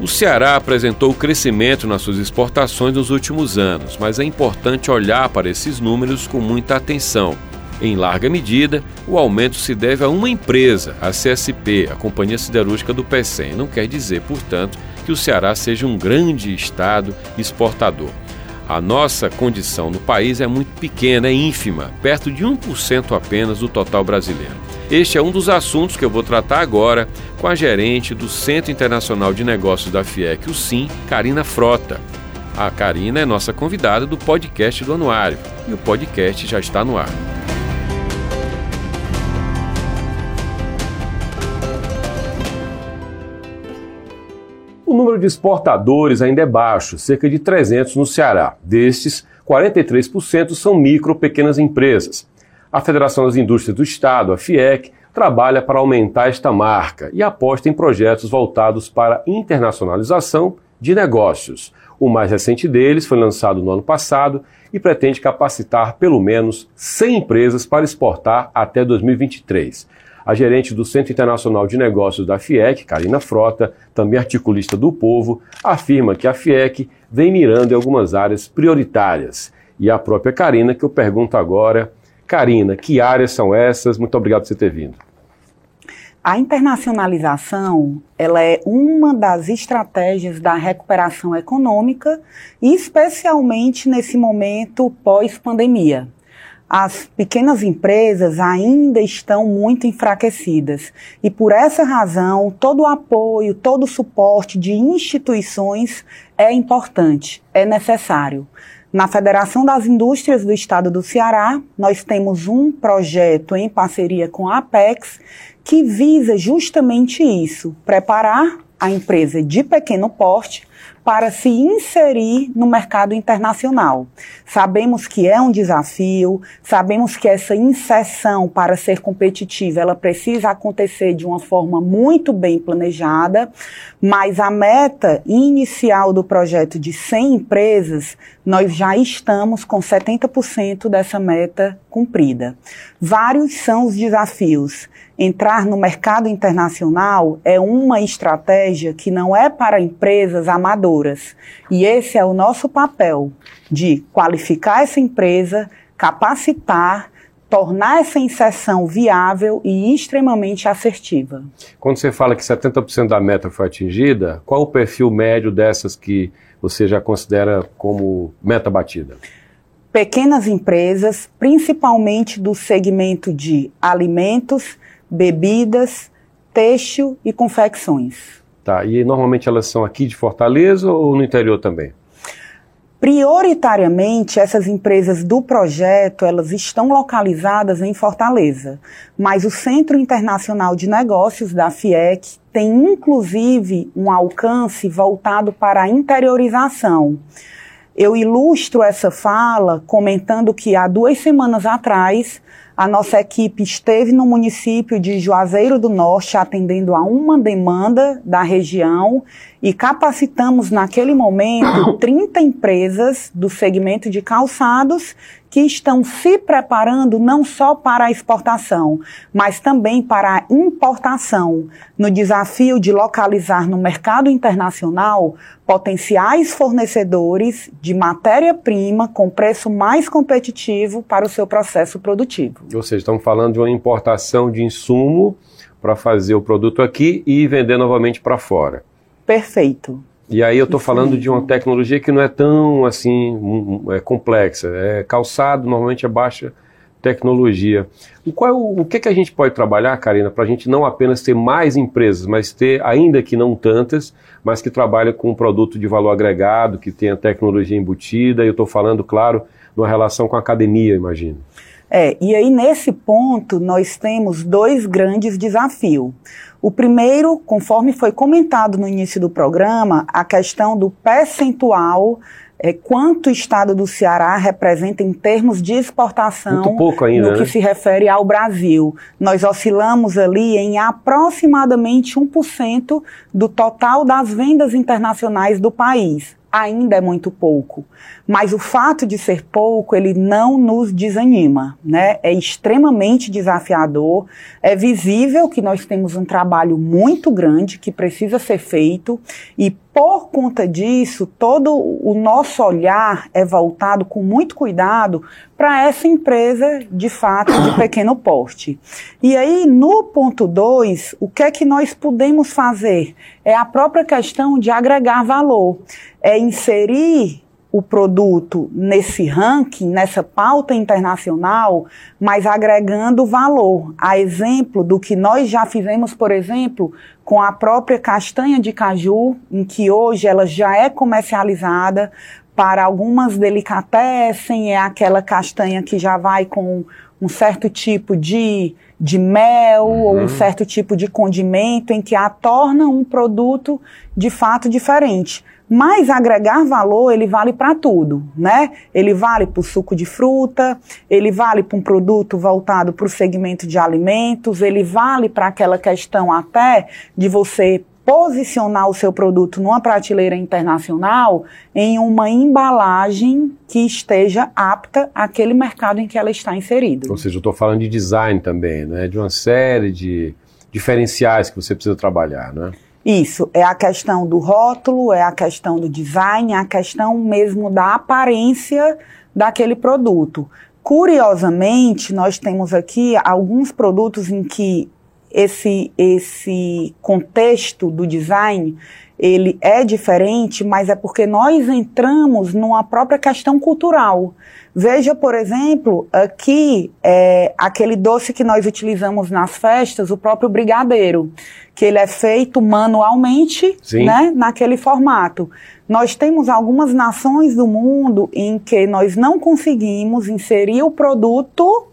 O Ceará apresentou crescimento nas suas exportações nos últimos anos, mas é importante olhar para esses números com muita atenção. Em larga medida, o aumento se deve a uma empresa, a CSP, a Companhia Siderúrgica do PECEM. Não quer dizer, portanto, que o Ceará seja um grande estado exportador. A nossa condição no país é muito pequena, é ínfima, perto de 1% apenas do total brasileiro. Este é um dos assuntos que eu vou tratar agora com a gerente do Centro Internacional de Negócios da FIEC, o SIM, Karina Frota. A Karina é nossa convidada do podcast do Anuário e o podcast já está no ar. O número de exportadores ainda é baixo, cerca de 300 no Ceará. Destes, 43% são micro pequenas empresas. A Federação das Indústrias do Estado, a FIEC, trabalha para aumentar esta marca e aposta em projetos voltados para internacionalização de negócios. O mais recente deles foi lançado no ano passado e pretende capacitar pelo menos 100 empresas para exportar até 2023. A gerente do Centro Internacional de Negócios da FIEC, Karina Frota, também articulista do Povo, afirma que a FIEC vem mirando em algumas áreas prioritárias. E a própria Karina, que eu pergunto agora, Karina, que áreas são essas? Muito obrigado por você ter vindo. A internacionalização ela é uma das estratégias da recuperação econômica, especialmente nesse momento pós-pandemia. As pequenas empresas ainda estão muito enfraquecidas e, por essa razão, todo o apoio, todo o suporte de instituições é importante, é necessário. Na Federação das Indústrias do Estado do Ceará, nós temos um projeto em parceria com a Apex que visa justamente isso: preparar a empresa de pequeno porte para se inserir no mercado internacional. Sabemos que é um desafio, sabemos que essa inserção para ser competitiva, ela precisa acontecer de uma forma muito bem planejada, mas a meta inicial do projeto de 100 empresas, nós já estamos com 70% dessa meta cumprida. Vários são os desafios entrar no mercado internacional é uma estratégia que não é para empresas amadoras. E esse é o nosso papel de qualificar essa empresa, capacitar, tornar essa inserção viável e extremamente assertiva. Quando você fala que 70% da meta foi atingida, qual o perfil médio dessas que você já considera como meta batida? Pequenas empresas, principalmente do segmento de alimentos, bebidas, têxtil e confecções. Tá, e normalmente elas são aqui de Fortaleza ou no interior também? Prioritariamente, essas empresas do projeto, elas estão localizadas em Fortaleza, mas o Centro Internacional de Negócios da FIEC tem inclusive um alcance voltado para a interiorização. Eu ilustro essa fala comentando que há duas semanas atrás a nossa equipe esteve no município de Juazeiro do Norte atendendo a uma demanda da região e capacitamos naquele momento 30 empresas do segmento de calçados que estão se preparando não só para a exportação, mas também para a importação, no desafio de localizar no mercado internacional potenciais fornecedores de matéria-prima com preço mais competitivo para o seu processo produtivo. Ou seja, estamos falando de uma importação de insumo para fazer o produto aqui e vender novamente para fora. Perfeito. E aí eu estou falando de uma tecnologia que não é tão assim é complexa. É calçado, normalmente é baixa tecnologia. O, qual, o que, que a gente pode trabalhar, Karina, para a gente não apenas ter mais empresas, mas ter, ainda que não tantas, mas que trabalhem com um produto de valor agregado, que tenha tecnologia embutida. E eu estou falando, claro, numa relação com a academia, imagino. É, e aí nesse ponto nós temos dois grandes desafios. O primeiro, conforme foi comentado no início do programa, a questão do percentual é, quanto o estado do Ceará representa em termos de exportação Muito pouco ainda, no que né? se refere ao Brasil. Nós oscilamos ali em aproximadamente 1% do total das vendas internacionais do país. Ainda é muito pouco, mas o fato de ser pouco, ele não nos desanima, né? É extremamente desafiador, é visível que nós temos um trabalho muito grande que precisa ser feito e por conta disso, todo o nosso olhar é voltado com muito cuidado para essa empresa de fato de pequeno porte. E aí, no ponto 2, o que é que nós podemos fazer? É a própria questão de agregar valor, é inserir o produto nesse ranking, nessa pauta internacional, mas agregando valor. A exemplo do que nós já fizemos, por exemplo, com a própria castanha de caju, em que hoje ela já é comercializada para algumas delicatessen, é aquela castanha que já vai com um certo tipo de, de mel uhum. ou um certo tipo de condimento em que a torna um produto de fato diferente. Mas agregar valor, ele vale para tudo, né? Ele vale para o suco de fruta, ele vale para um produto voltado para o segmento de alimentos, ele vale para aquela questão até de você posicionar o seu produto numa prateleira internacional em uma embalagem que esteja apta àquele mercado em que ela está inserida. Ou seja, eu estou falando de design também, né? De uma série de diferenciais que você precisa trabalhar, né? Isso, é a questão do rótulo, é a questão do design, é a questão mesmo da aparência daquele produto. Curiosamente, nós temos aqui alguns produtos em que esse, esse contexto do design ele é diferente, mas é porque nós entramos numa própria questão cultural. Veja, por exemplo, aqui é, aquele doce que nós utilizamos nas festas, o próprio brigadeiro, que ele é feito manualmente, Sim. né, naquele formato. Nós temos algumas nações do mundo em que nós não conseguimos inserir o produto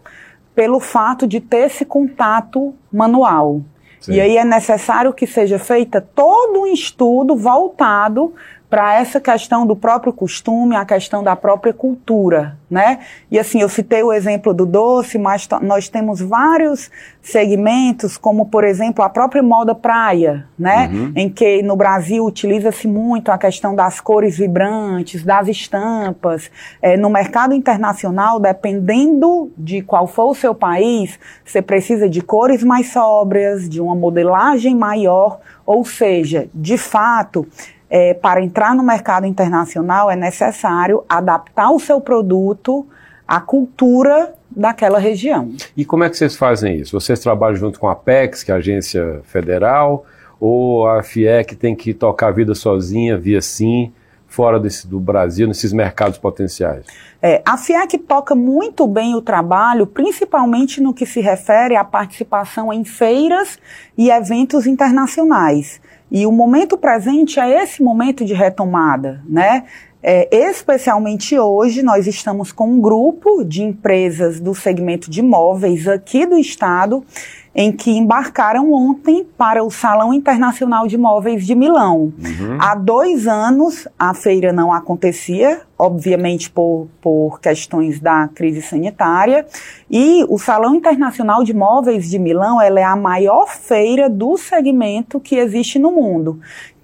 pelo fato de ter esse contato manual. Sim. E aí é necessário que seja feita todo um estudo voltado para essa questão do próprio costume, a questão da própria cultura, né? E assim, eu citei o exemplo do doce, mas nós temos vários segmentos, como por exemplo a própria moda praia, né? Uhum. Em que no Brasil utiliza-se muito a questão das cores vibrantes, das estampas. É, no mercado internacional, dependendo de qual for o seu país, você precisa de cores mais sóbrias, de uma modelagem maior, ou seja, de fato, é, para entrar no mercado internacional é necessário adaptar o seu produto à cultura daquela região. E como é que vocês fazem isso? Vocês trabalham junto com a Apex, que é a agência federal, ou a FIEC tem que tocar a vida sozinha, via sim, fora desse, do Brasil, nesses mercados potenciais? É, a FIEC toca muito bem o trabalho, principalmente no que se refere à participação em feiras e eventos internacionais. E o momento presente é esse momento de retomada, né? É, especialmente hoje, nós estamos com um grupo de empresas do segmento de imóveis aqui do estado, em que embarcaram ontem para o Salão Internacional de Imóveis de Milão. Uhum. Há dois anos a feira não acontecia, obviamente por, por questões da crise sanitária, e o Salão Internacional de Imóveis de Milão ela é a maior feira do segmento que existe no mundo.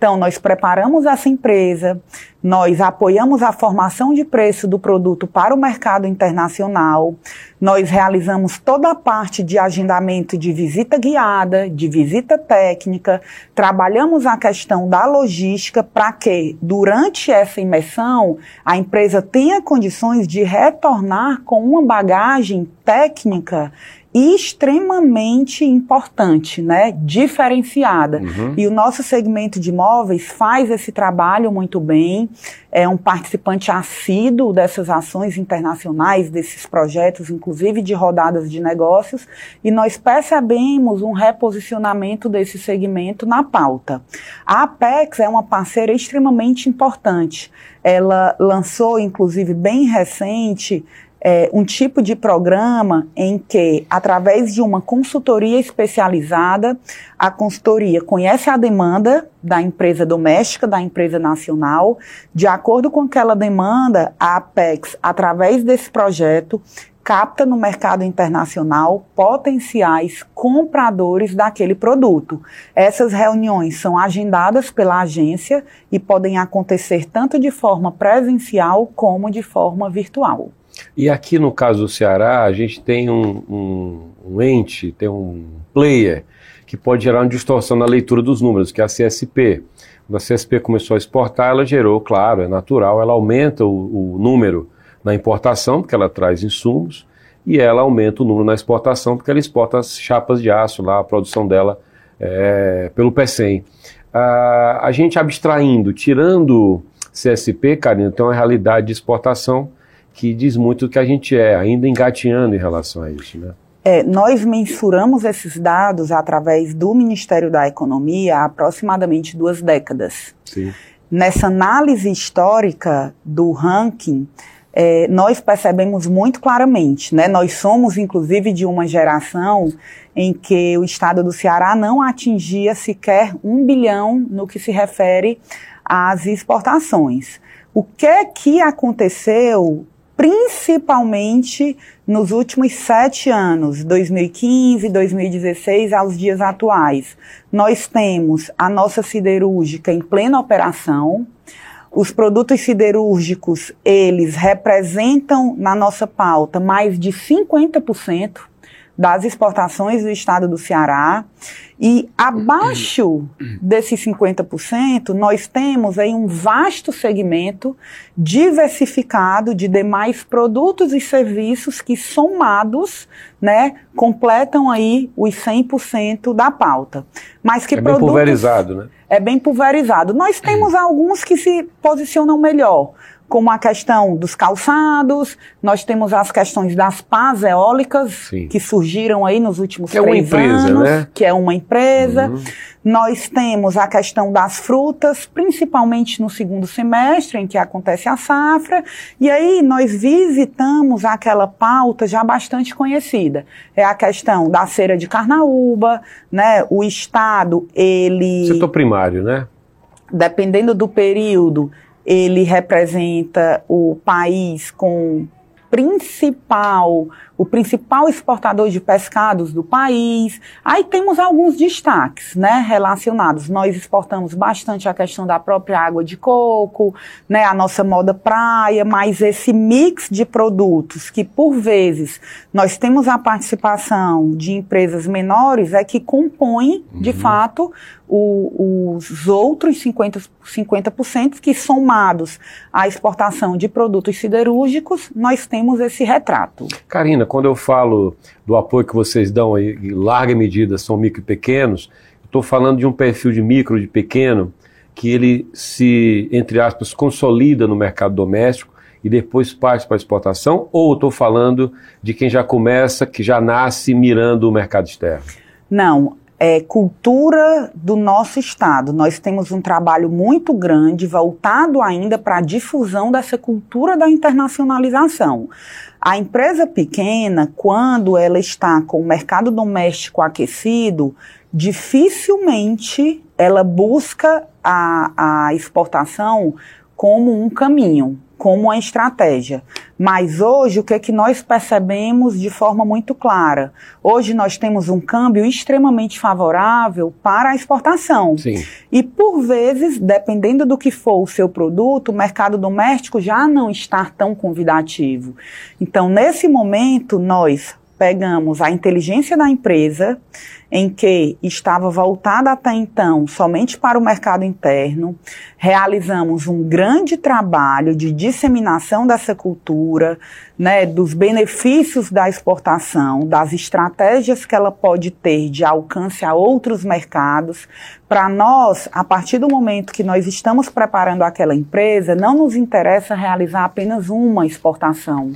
Então, nós preparamos essa empresa, nós apoiamos a formação de preço do produto para o mercado internacional, nós realizamos toda a parte de agendamento de visita guiada, de visita técnica, trabalhamos a questão da logística para que, durante essa imersão, a empresa tenha condições de retornar com uma bagagem técnica extremamente importante, né, diferenciada. Uhum. E o nosso segmento de imóveis faz esse trabalho muito bem, é um participante assíduo dessas ações internacionais, desses projetos, inclusive de rodadas de negócios, e nós percebemos um reposicionamento desse segmento na pauta. A Apex é uma parceira extremamente importante. Ela lançou, inclusive, bem recente, é, um tipo de programa em que, através de uma consultoria especializada, a consultoria conhece a demanda da empresa doméstica, da empresa nacional. De acordo com aquela demanda, a Apex, através desse projeto, capta no mercado internacional potenciais compradores daquele produto. Essas reuniões são agendadas pela agência e podem acontecer tanto de forma presencial como de forma virtual. E aqui no caso do Ceará, a gente tem um, um, um ente, tem um player que pode gerar uma distorção na leitura dos números, que é a CSP. Quando a CSP começou a exportar, ela gerou, claro, é natural, ela aumenta o, o número na importação, porque ela traz insumos, e ela aumenta o número na exportação, porque ela exporta as chapas de aço lá, a produção dela é, pelo PECEM. Ah, a gente abstraindo, tirando CSP, Karina, tem uma realidade de exportação que diz muito do que a gente é, ainda engateando em relação a isso, né? É, nós mensuramos esses dados através do Ministério da Economia há aproximadamente duas décadas. Sim. Nessa análise histórica do ranking, é, nós percebemos muito claramente, né? Nós somos, inclusive, de uma geração em que o estado do Ceará não atingia sequer um bilhão no que se refere às exportações. O que é que aconteceu principalmente nos últimos sete anos, 2015, 2016 aos dias atuais. Nós temos a nossa siderúrgica em plena operação, os produtos siderúrgicos, eles representam na nossa pauta mais de 50% das exportações do estado do Ceará. E abaixo desses 50%, nós temos aí um vasto segmento diversificado de demais produtos e serviços que somados, né, completam aí os 100% da pauta. Mas que é produtos, bem pulverizado, né? É bem pulverizado. Nós temos alguns que se posicionam melhor como a questão dos calçados, nós temos as questões das pás eólicas, Sim. que surgiram aí nos últimos Que é uma três empresa, anos, né? que é uma empresa. Uhum. Nós temos a questão das frutas, principalmente no segundo semestre, em que acontece a safra, e aí nós visitamos aquela pauta já bastante conhecida. É a questão da cera de carnaúba, né? O Estado, ele Setor primário, né? dependendo do período, ele representa o país com principal, o principal exportador de pescados do país. Aí temos alguns destaques, né, relacionados. Nós exportamos bastante a questão da própria água de coco, né, a nossa moda praia, mas esse mix de produtos que por vezes nós temos a participação de empresas menores é que compõem, de fato, o, os outros 50%, 50% que somados à exportação de produtos siderúrgicos, nós temos esse retrato. Karina, quando eu falo do apoio que vocês dão aí, em larga medida são micro e pequenos, estou falando de um perfil de micro, de pequeno, que ele se, entre aspas, consolida no mercado doméstico e depois parte para a exportação, ou estou falando de quem já começa, que já nasce mirando o mercado externo? Não, é cultura do nosso estado. Nós temos um trabalho muito grande voltado ainda para a difusão dessa cultura da internacionalização. A empresa pequena, quando ela está com o mercado doméstico aquecido, dificilmente ela busca a, a exportação como um caminho, como uma estratégia. Mas hoje, o que é que nós percebemos de forma muito clara? Hoje nós temos um câmbio extremamente favorável para a exportação. Sim. E por vezes, dependendo do que for o seu produto, o mercado doméstico já não está tão convidativo. Então, nesse momento, nós pegamos a inteligência da empresa, em que estava voltada até então somente para o mercado interno, realizamos um grande trabalho de disseminação dessa cultura, né, dos benefícios da exportação, das estratégias que ela pode ter de alcance a outros mercados. Para nós, a partir do momento que nós estamos preparando aquela empresa, não nos interessa realizar apenas uma exportação.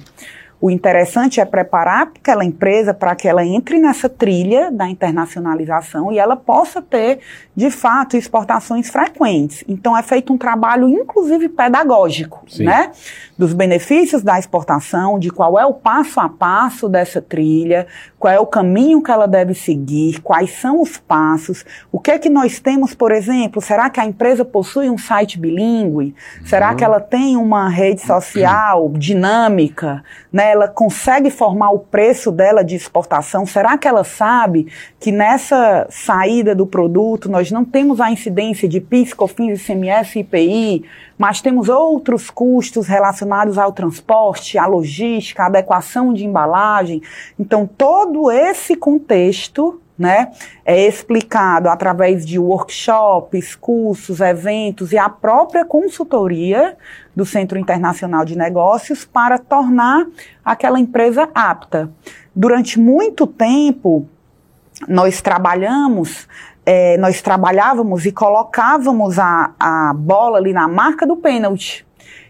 O interessante é preparar aquela empresa para que ela entre nessa trilha da internacionalização e ela possa ter, de fato, exportações frequentes. Então é feito um trabalho, inclusive pedagógico, Sim. né? Dos benefícios da exportação, de qual é o passo a passo dessa trilha, qual é o caminho que ela deve seguir, quais são os passos, o que é que nós temos, por exemplo, será que a empresa possui um site bilíngue? Será que ela tem uma rede social dinâmica? Né? Ela consegue formar o preço dela de exportação? Será que ela sabe que nessa saída do produto nós não temos a incidência de PIS, COFINS, ICMS IPI, mas temos outros custos relacionados ao transporte, à logística, à adequação de embalagem. Então, todo esse contexto né, é explicado através de workshops, cursos, eventos e a própria consultoria do Centro Internacional de Negócios para tornar aquela empresa apta. Durante muito tempo, nós trabalhamos é, nós trabalhávamos e colocávamos a, a bola ali na marca do pênalti.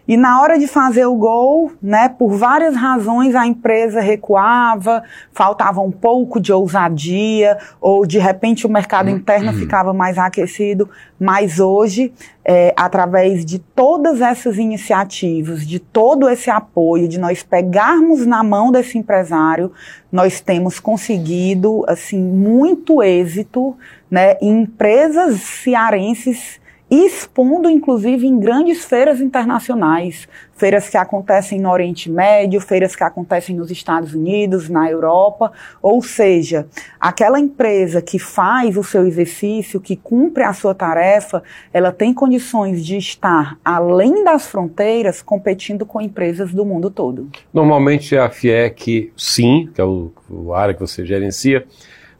E na hora de fazer o gol, né, por várias razões a empresa recuava, faltava um pouco de ousadia, ou de repente o mercado interno uhum. ficava mais aquecido. Mas hoje, é, através de todas essas iniciativas, de todo esse apoio, de nós pegarmos na mão desse empresário, nós temos conseguido assim muito êxito né, em empresas cearenses expondo inclusive em grandes feiras internacionais, feiras que acontecem no Oriente Médio, feiras que acontecem nos Estados Unidos, na Europa, ou seja, aquela empresa que faz o seu exercício, que cumpre a sua tarefa, ela tem condições de estar além das fronteiras competindo com empresas do mundo todo. Normalmente a FIEC, sim, que é o, a área que você gerencia,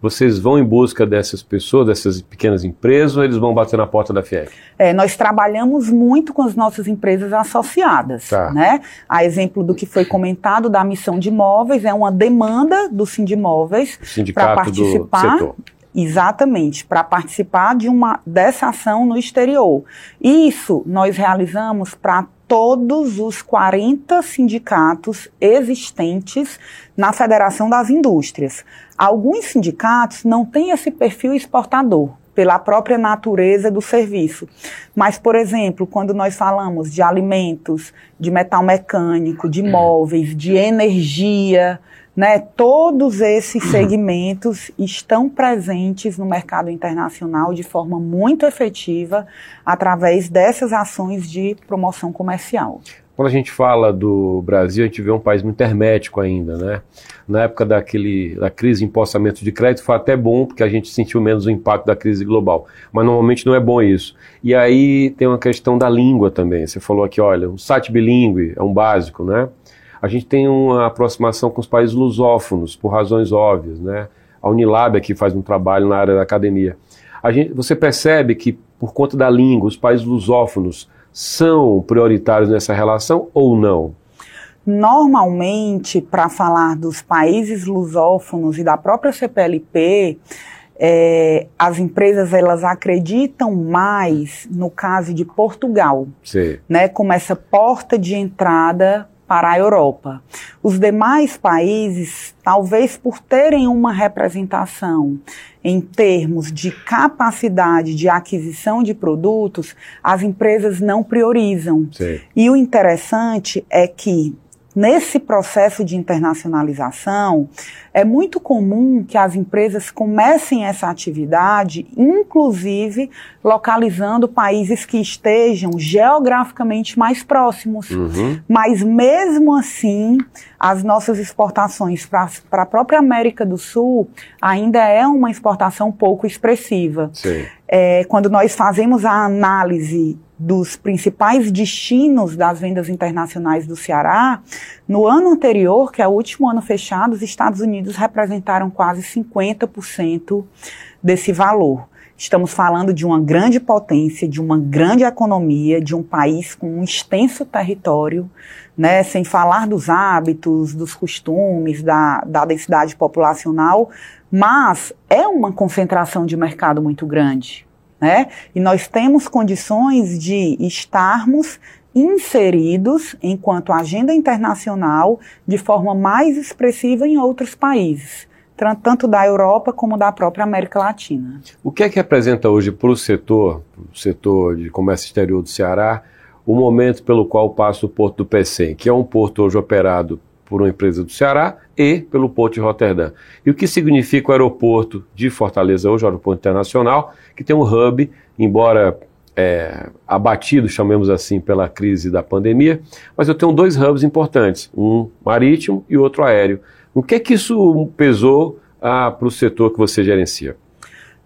vocês vão em busca dessas pessoas, dessas pequenas empresas, ou eles vão bater na porta da FIEC? É, nós trabalhamos muito com as nossas empresas associadas. Tá. Né? A exemplo do que foi comentado da missão de imóveis, é uma demanda do Sindimóveis para participar. Do setor. Exatamente, para participar de uma dessa ação no exterior. Isso nós realizamos para todos os 40 sindicatos existentes na Federação das Indústrias. Alguns sindicatos não têm esse perfil exportador, pela própria natureza do serviço. Mas, por exemplo, quando nós falamos de alimentos, de metal mecânico, de móveis, de energia, né, todos esses segmentos estão presentes no mercado internacional de forma muito efetiva através dessas ações de promoção comercial. Quando a gente fala do Brasil, a gente vê um país muito hermético ainda, né? Na época daquele, da crise de empossamento de crédito foi até bom, porque a gente sentiu menos o impacto da crise global. Mas normalmente não é bom isso. E aí tem uma questão da língua também. Você falou aqui, olha, um site bilíngue é um básico, né? A gente tem uma aproximação com os países lusófonos, por razões óbvias, né? A Unilab aqui faz um trabalho na área da academia. Gente, você percebe que, por conta da língua, os países lusófonos são prioritários nessa relação ou não? Normalmente, para falar dos países lusófonos e da própria CPLP, é, as empresas elas acreditam mais no caso de Portugal, Sim. né, como essa porta de entrada para a Europa. Os demais países, talvez por terem uma representação em termos de capacidade de aquisição de produtos, as empresas não priorizam. Sim. E o interessante é que nesse processo de internacionalização, é muito comum que as empresas comecem essa atividade, inclusive localizando países que estejam geograficamente mais próximos. Uhum. Mas mesmo assim, as nossas exportações para a própria América do Sul ainda é uma exportação pouco expressiva. É, quando nós fazemos a análise dos principais destinos das vendas internacionais do Ceará, no ano anterior, que é o último ano fechado, os Estados Unidos representaram quase 50% desse valor. Estamos falando de uma grande potência, de uma grande economia, de um país com um extenso território, né, sem falar dos hábitos, dos costumes, da, da densidade populacional, mas é uma concentração de mercado muito grande. Né? E nós temos condições de estarmos inseridos enquanto agenda internacional de forma mais expressiva em outros países, tanto da Europa como da própria América Latina. O que é que representa hoje para o setor, o setor de comércio exterior do Ceará, o momento pelo qual passa o porto do Pecém, que é um porto hoje operado por uma empresa do Ceará e pelo Porto de Roterdã. E o que significa o aeroporto de Fortaleza hoje, o aeroporto internacional, que tem um hub, embora é, abatido, chamemos assim, pela crise da pandemia, mas eu tenho dois hubs importantes, um marítimo e outro aéreo. O que é que isso pesou ah, para o setor que você gerencia?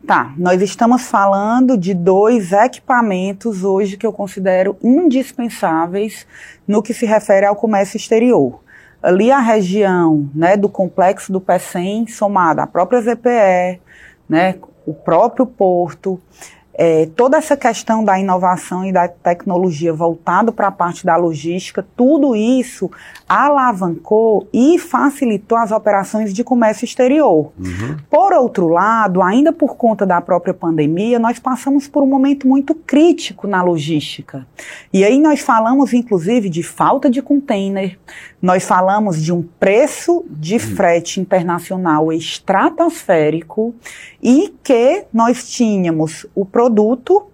Tá, nós estamos falando de dois equipamentos hoje que eu considero indispensáveis no que se refere ao comércio exterior ali a região né, do complexo do PECEM, somada à própria ZPE, né, o próprio porto, é, toda essa questão da inovação e da tecnologia voltado para a parte da logística, tudo isso alavancou e facilitou as operações de comércio exterior. Uhum. Por outro lado, ainda por conta da própria pandemia, nós passamos por um momento muito crítico na logística. E aí nós falamos, inclusive, de falta de container, nós falamos de um preço de frete internacional estratosférico e que nós tínhamos o produto,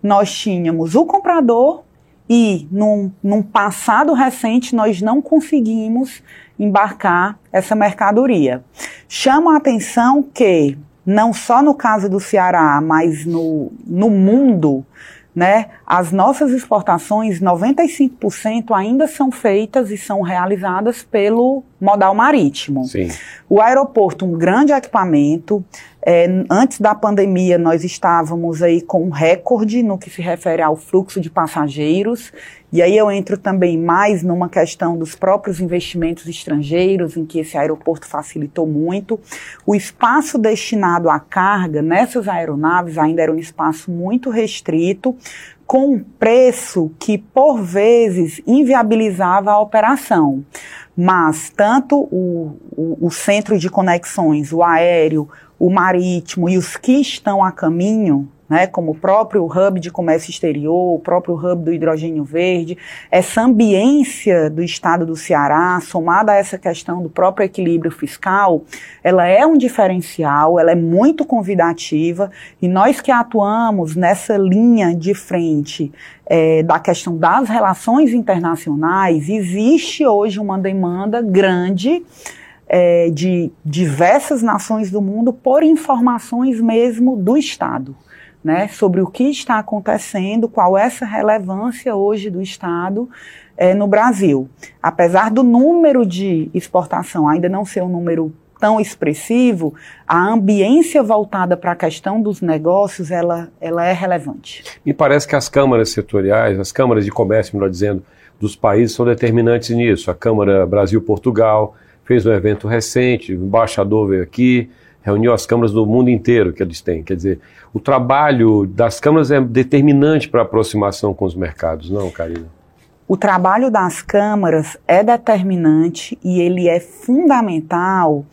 nós tínhamos o comprador e num, num passado recente nós não conseguimos embarcar essa mercadoria. Chama a atenção que, não só no caso do Ceará, mas no, no mundo, né? As nossas exportações, 95% ainda são feitas e são realizadas pelo modal marítimo. Sim. O aeroporto, um grande equipamento. É, antes da pandemia, nós estávamos aí com um recorde no que se refere ao fluxo de passageiros. E aí eu entro também mais numa questão dos próprios investimentos estrangeiros, em que esse aeroporto facilitou muito. O espaço destinado à carga nessas aeronaves ainda era um espaço muito restrito, com um preço que, por vezes, inviabilizava a operação. Mas tanto o, o, o, centro de conexões, o aéreo, o marítimo e os que estão a caminho, né, como o próprio hub de comércio exterior, o próprio hub do hidrogênio verde, essa ambiência do estado do Ceará, somada a essa questão do próprio equilíbrio fiscal, ela é um diferencial, ela é muito convidativa e nós que atuamos nessa linha de frente é, da questão das relações internacionais, existe hoje uma demanda grande é, de diversas nações do mundo por informações mesmo do Estado né, sobre o que está acontecendo, qual é essa relevância hoje do Estado é, no Brasil. Apesar do número de exportação ainda não ser um número tão expressivo, a ambiência voltada para a questão dos negócios, ela, ela é relevante. Me parece que as câmaras setoriais, as câmaras de comércio, melhor dizendo, dos países são determinantes nisso. A Câmara Brasil-Portugal fez um evento recente, o embaixador veio aqui, reuniu as câmaras do mundo inteiro que eles têm. Quer dizer, o trabalho das câmaras é determinante para a aproximação com os mercados, não, Karina? O trabalho das câmaras é determinante e ele é fundamental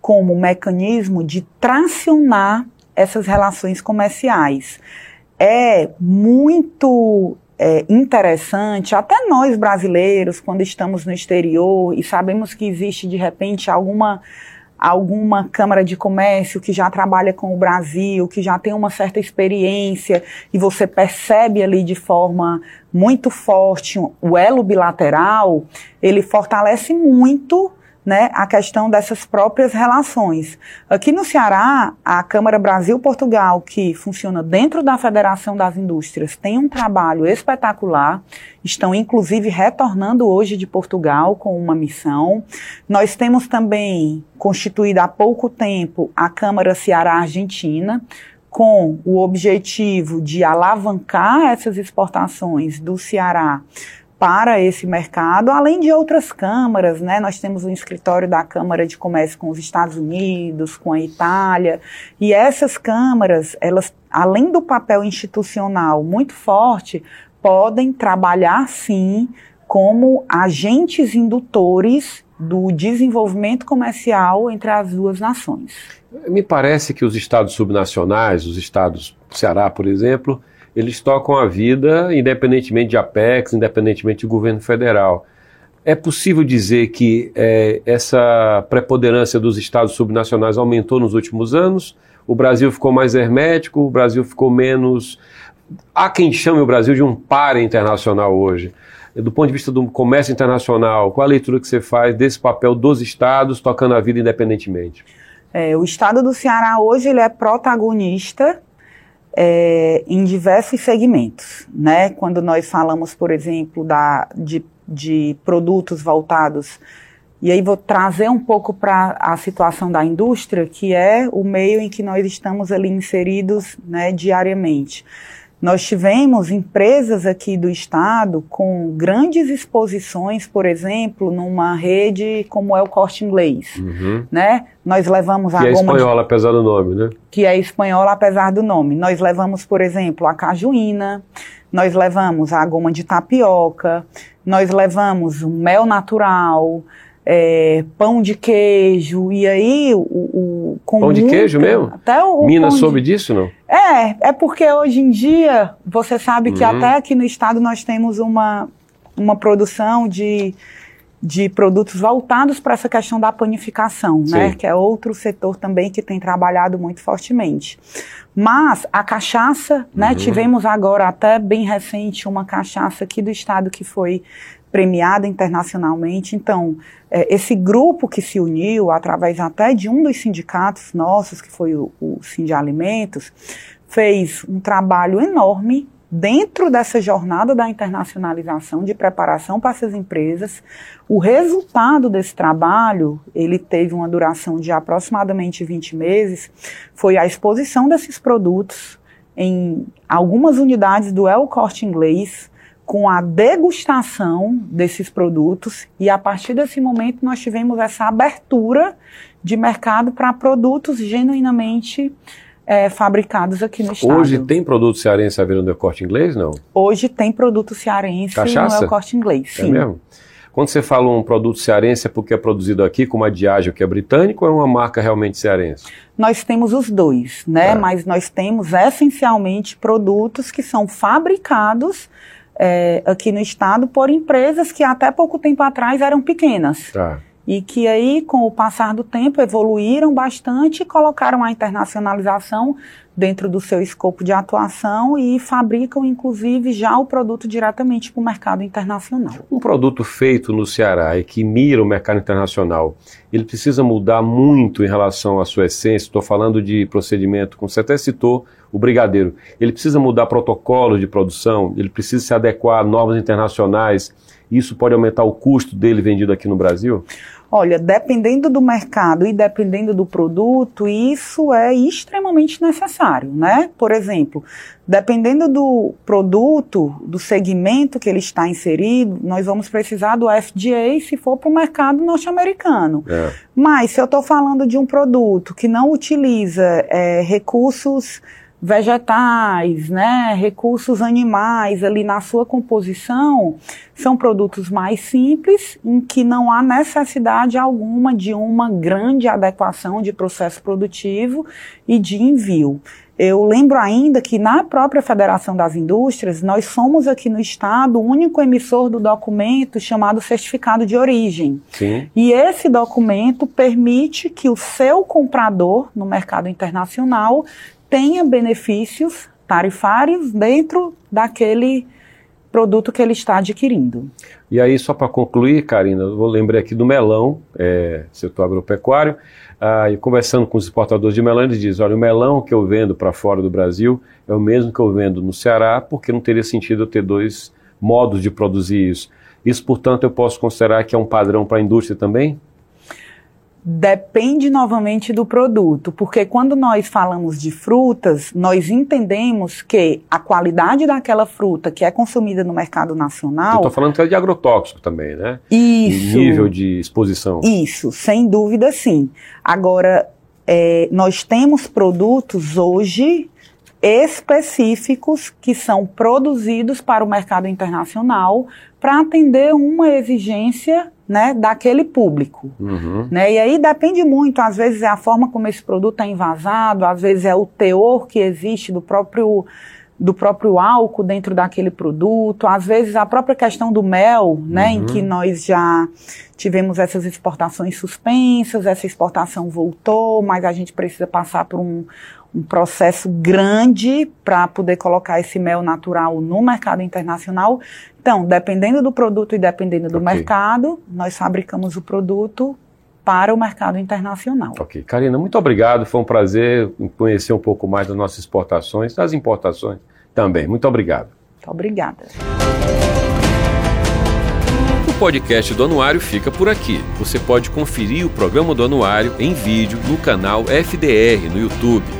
como mecanismo de tracionar essas relações comerciais. É muito é, interessante, até nós brasileiros, quando estamos no exterior e sabemos que existe de repente alguma alguma Câmara de Comércio que já trabalha com o Brasil, que já tem uma certa experiência, e você percebe ali de forma muito forte o elo bilateral, ele fortalece muito né, a questão dessas próprias relações. Aqui no Ceará, a Câmara Brasil-Portugal, que funciona dentro da Federação das Indústrias, tem um trabalho espetacular. Estão, inclusive, retornando hoje de Portugal com uma missão. Nós temos também, constituída há pouco tempo, a Câmara Ceará-Argentina, com o objetivo de alavancar essas exportações do Ceará para esse mercado, além de outras câmaras, né? Nós temos um escritório da Câmara de Comércio com os Estados Unidos, com a Itália, e essas câmaras, elas, além do papel institucional muito forte, podem trabalhar sim como agentes indutores do desenvolvimento comercial entre as duas nações. Me parece que os estados subnacionais, os estados Ceará, por exemplo, eles tocam a vida independentemente de Apex, independentemente de governo federal. É possível dizer que é, essa preponderância dos estados subnacionais aumentou nos últimos anos? O Brasil ficou mais hermético, o Brasil ficou menos há quem chame o Brasil de um pare internacional hoje. Do ponto de vista do comércio internacional, qual a leitura que você faz desse papel dos estados tocando a vida independentemente? É, o estado do Ceará hoje ele é protagonista é, em diversos segmentos, né? Quando nós falamos, por exemplo, da, de, de produtos voltados e aí vou trazer um pouco para a situação da indústria, que é o meio em que nós estamos ali inseridos né, diariamente. Nós tivemos empresas aqui do estado com grandes exposições, por exemplo, numa rede como é o Corte Inglês, uhum. né? Nós levamos a que é espanhola, de... apesar do nome, né? Que é espanhola, apesar do nome. Nós levamos, por exemplo, a cajuína, nós levamos a goma de tapioca, nós levamos o mel natural, é, pão de queijo, e aí o. o com pão de muita, queijo mesmo? Até o. Minas soube de... disso, não? É, é porque hoje em dia, você sabe que uhum. até aqui no estado nós temos uma, uma produção de, de produtos voltados para essa questão da panificação, né? Que é outro setor também que tem trabalhado muito fortemente. Mas a cachaça, né? Uhum. Tivemos agora até bem recente uma cachaça aqui do estado que foi premiada internacionalmente. Então, é, esse grupo que se uniu, através até de um dos sindicatos nossos, que foi o, o Sind Alimentos, fez um trabalho enorme dentro dessa jornada da internacionalização de preparação para essas empresas. O resultado desse trabalho, ele teve uma duração de aproximadamente 20 meses, foi a exposição desses produtos em algumas unidades do El Corte Inglês, com a degustação desses produtos e a partir desse momento nós tivemos essa abertura de mercado para produtos genuinamente é, fabricados aqui no estado. Hoje tem produto cearense à venda no corte inglês, não? Hoje tem produto cearense Cachaça? no corte inglês, é sim. É mesmo? Quando você fala um produto cearense é porque é produzido aqui com uma Diageo que é britânico ou é uma marca realmente cearense? Nós temos os dois, né? É. Mas nós temos essencialmente produtos que são fabricados é, aqui no estado por empresas que até pouco tempo atrás eram pequenas. Tá. E que aí, com o passar do tempo, evoluíram bastante e colocaram a internacionalização dentro do seu escopo de atuação e fabricam, inclusive, já o produto diretamente para o mercado internacional. Um produto feito no Ceará e que mira o mercado internacional, ele precisa mudar muito em relação à sua essência. Estou falando de procedimento, como você até citou, o brigadeiro. Ele precisa mudar protocolos de produção, ele precisa se adequar a normas internacionais. Isso pode aumentar o custo dele vendido aqui no Brasil? Olha, dependendo do mercado e dependendo do produto, isso é extremamente necessário, né? Por exemplo, dependendo do produto, do segmento que ele está inserido, nós vamos precisar do FDA se for para o mercado norte-americano. É. Mas se eu estou falando de um produto que não utiliza é, recursos vegetais, né, recursos animais ali na sua composição, são produtos mais simples, em que não há necessidade alguma de uma grande adequação de processo produtivo e de envio. Eu lembro ainda que na própria Federação das Indústrias, nós somos aqui no Estado o único emissor do documento chamado Certificado de Origem. Sim. E esse documento permite que o seu comprador no mercado internacional tenha benefícios tarifários dentro daquele produto que ele está adquirindo. E aí, só para concluir, Karina, eu vou lembrar aqui do melão, é, setor agropecuário, ah, e conversando com os exportadores de melão, eles dizem, olha, o melão que eu vendo para fora do Brasil é o mesmo que eu vendo no Ceará, porque não teria sentido eu ter dois modos de produzir isso. Isso, portanto, eu posso considerar que é um padrão para a indústria também? Depende novamente do produto, porque quando nós falamos de frutas, nós entendemos que a qualidade daquela fruta que é consumida no mercado nacional. estou falando que é de agrotóxico também, né? Isso. Em nível de exposição. Isso, sem dúvida sim. Agora, é, nós temos produtos hoje específicos que são produzidos para o mercado internacional para atender uma exigência né, daquele público. Uhum. Né? E aí depende muito, às vezes é a forma como esse produto é envasado, às vezes é o teor que existe do próprio do próprio álcool dentro daquele produto, às vezes a própria questão do mel, né, uhum. em que nós já tivemos essas exportações suspensas, essa exportação voltou, mas a gente precisa passar por um, um processo grande para poder colocar esse mel natural no mercado internacional. Então, dependendo do produto e dependendo do okay. mercado, nós fabricamos o produto para o mercado internacional. Ok. Karina, muito obrigado. Foi um prazer conhecer um pouco mais das nossas exportações, das importações também. Muito obrigado. Muito obrigada. O podcast do Anuário fica por aqui. Você pode conferir o programa do Anuário em vídeo no canal FDR no YouTube